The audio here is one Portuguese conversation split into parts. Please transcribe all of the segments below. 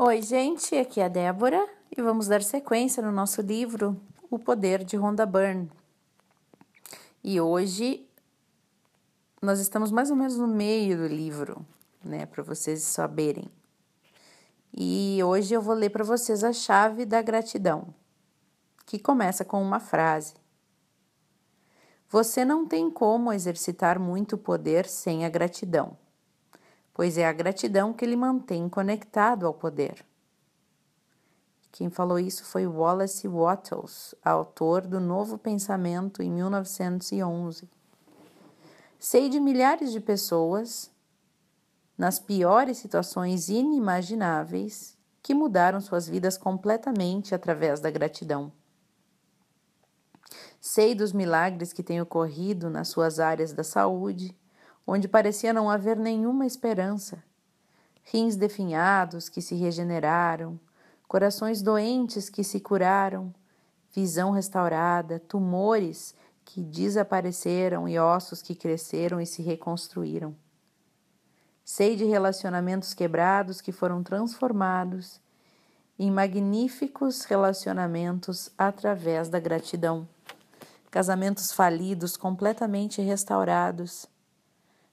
Oi, gente, aqui é a Débora e vamos dar sequência no nosso livro O Poder de Rhonda Byrne. E hoje nós estamos mais ou menos no meio do livro, né, para vocês saberem. E hoje eu vou ler para vocês a chave da gratidão, que começa com uma frase. Você não tem como exercitar muito poder sem a gratidão pois é a gratidão que lhe mantém conectado ao poder. Quem falou isso foi Wallace Wattles, autor do Novo Pensamento em 1911. Sei de milhares de pessoas, nas piores situações inimagináveis, que mudaram suas vidas completamente através da gratidão. Sei dos milagres que têm ocorrido nas suas áreas da saúde, onde parecia não haver nenhuma esperança. Rins definhados que se regeneraram, corações doentes que se curaram, visão restaurada, tumores que desapareceram e ossos que cresceram e se reconstruíram. Sei de relacionamentos quebrados que foram transformados em magníficos relacionamentos através da gratidão. Casamentos falidos completamente restaurados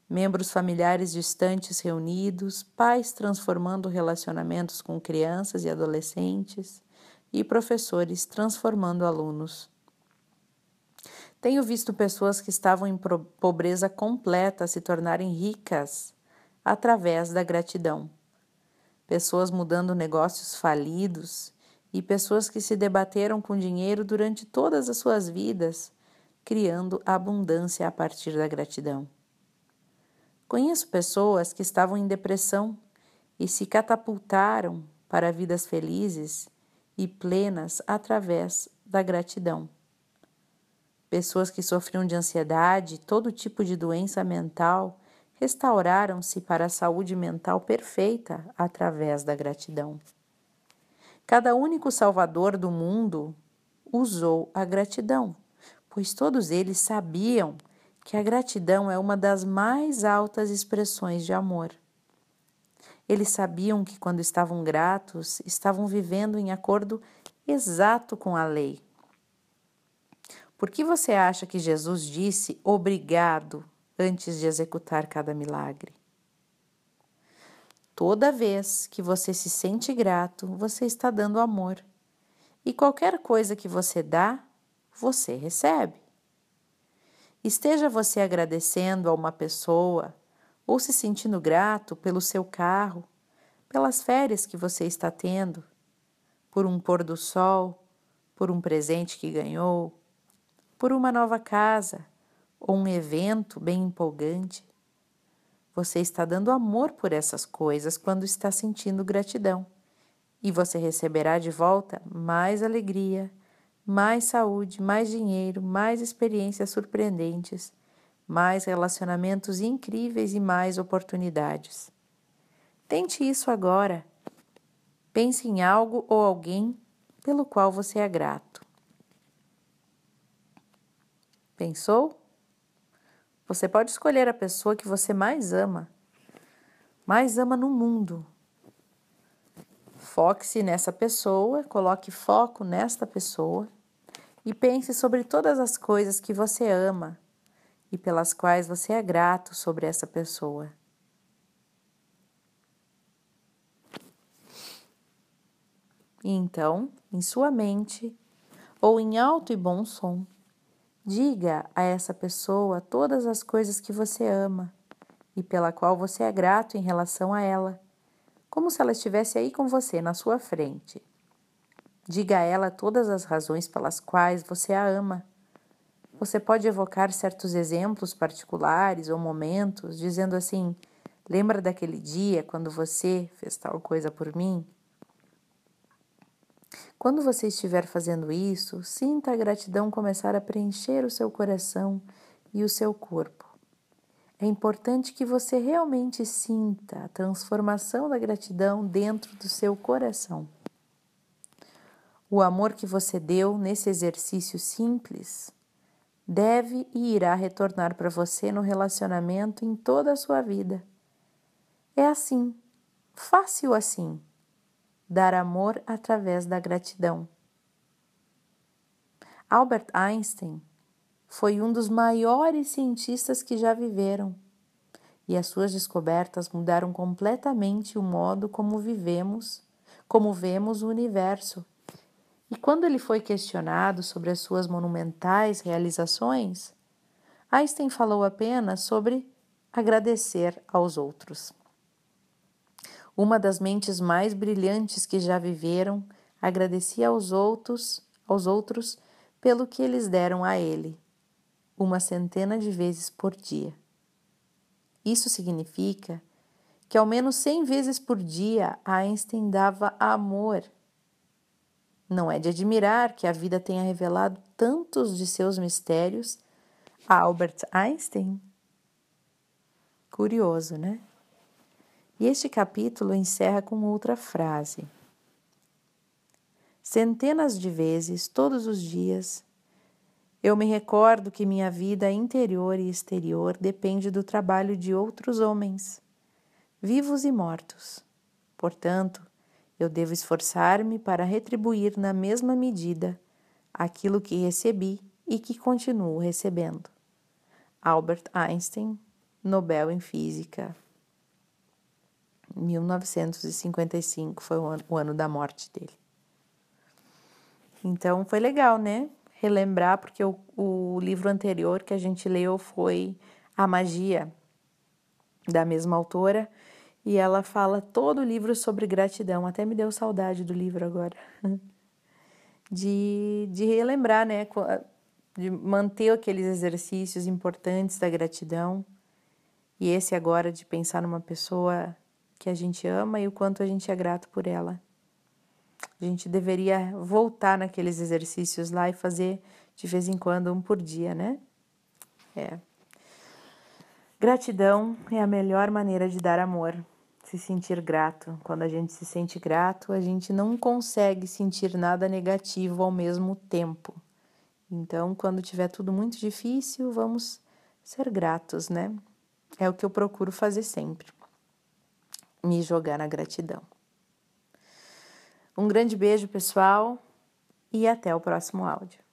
membros familiares distantes reunidos, pais transformando relacionamentos com crianças e adolescentes e professores transformando alunos. Tenho visto pessoas que estavam em pobreza completa se tornarem ricas através da gratidão. Pessoas mudando negócios falidos e pessoas que se debateram com dinheiro durante todas as suas vidas, criando abundância a partir da gratidão. Conheço pessoas que estavam em depressão e se catapultaram para vidas felizes e plenas através da gratidão. Pessoas que sofriam de ansiedade, todo tipo de doença mental, restauraram-se para a saúde mental perfeita através da gratidão. Cada único Salvador do mundo usou a gratidão, pois todos eles sabiam que a gratidão é uma das mais altas expressões de amor. Eles sabiam que quando estavam gratos, estavam vivendo em acordo exato com a lei. Por que você acha que Jesus disse obrigado antes de executar cada milagre? Toda vez que você se sente grato, você está dando amor. E qualquer coisa que você dá, você recebe. Esteja você agradecendo a uma pessoa ou se sentindo grato pelo seu carro, pelas férias que você está tendo, por um pôr do sol, por um presente que ganhou, por uma nova casa ou um evento bem empolgante. Você está dando amor por essas coisas quando está sentindo gratidão, e você receberá de volta mais alegria mais saúde, mais dinheiro, mais experiências surpreendentes, mais relacionamentos incríveis e mais oportunidades. Tente isso agora. Pense em algo ou alguém pelo qual você é grato. Pensou? Você pode escolher a pessoa que você mais ama, mais ama no mundo. Foque-se nessa pessoa, coloque foco nesta pessoa e pense sobre todas as coisas que você ama e pelas quais você é grato sobre essa pessoa. E então, em sua mente ou em alto e bom som, diga a essa pessoa todas as coisas que você ama e pela qual você é grato em relação a ela, como se ela estivesse aí com você na sua frente. Diga a ela todas as razões pelas quais você a ama. Você pode evocar certos exemplos particulares ou momentos, dizendo assim: Lembra daquele dia quando você fez tal coisa por mim? Quando você estiver fazendo isso, sinta a gratidão começar a preencher o seu coração e o seu corpo. É importante que você realmente sinta a transformação da gratidão dentro do seu coração. O amor que você deu nesse exercício simples deve e irá retornar para você no relacionamento em toda a sua vida. É assim, fácil assim. dar amor através da gratidão. Albert Einstein foi um dos maiores cientistas que já viveram e as suas descobertas mudaram completamente o modo como vivemos, como vemos o universo. E quando ele foi questionado sobre as suas monumentais realizações, Einstein falou apenas sobre agradecer aos outros. Uma das mentes mais brilhantes que já viveram agradecia aos outros, aos outros pelo que eles deram a ele, uma centena de vezes por dia. Isso significa que ao menos 100 vezes por dia Einstein dava amor. Não é de admirar que a vida tenha revelado tantos de seus mistérios a Albert Einstein? Curioso, né? E este capítulo encerra com outra frase. Centenas de vezes, todos os dias, eu me recordo que minha vida interior e exterior depende do trabalho de outros homens, vivos e mortos. Portanto, eu devo esforçar-me para retribuir na mesma medida aquilo que recebi e que continuo recebendo. Albert Einstein, Nobel em Física. 1955 foi o ano, da morte dele. Então foi legal, né? Relembrar, porque o, o livro anterior que a gente leu foi A Magia, da mesma autora, e ela fala todo o livro sobre gratidão. Até me deu saudade do livro agora. De, de relembrar, né? De manter aqueles exercícios importantes da gratidão. E esse agora de pensar numa pessoa que a gente ama e o quanto a gente é grato por ela. A gente deveria voltar naqueles exercícios lá e fazer de vez em quando um por dia, né? É. Gratidão é a melhor maneira de dar amor, se sentir grato. Quando a gente se sente grato, a gente não consegue sentir nada negativo ao mesmo tempo. Então, quando tiver tudo muito difícil, vamos ser gratos, né? É o que eu procuro fazer sempre. Me jogar na gratidão. Um grande beijo, pessoal, e até o próximo áudio.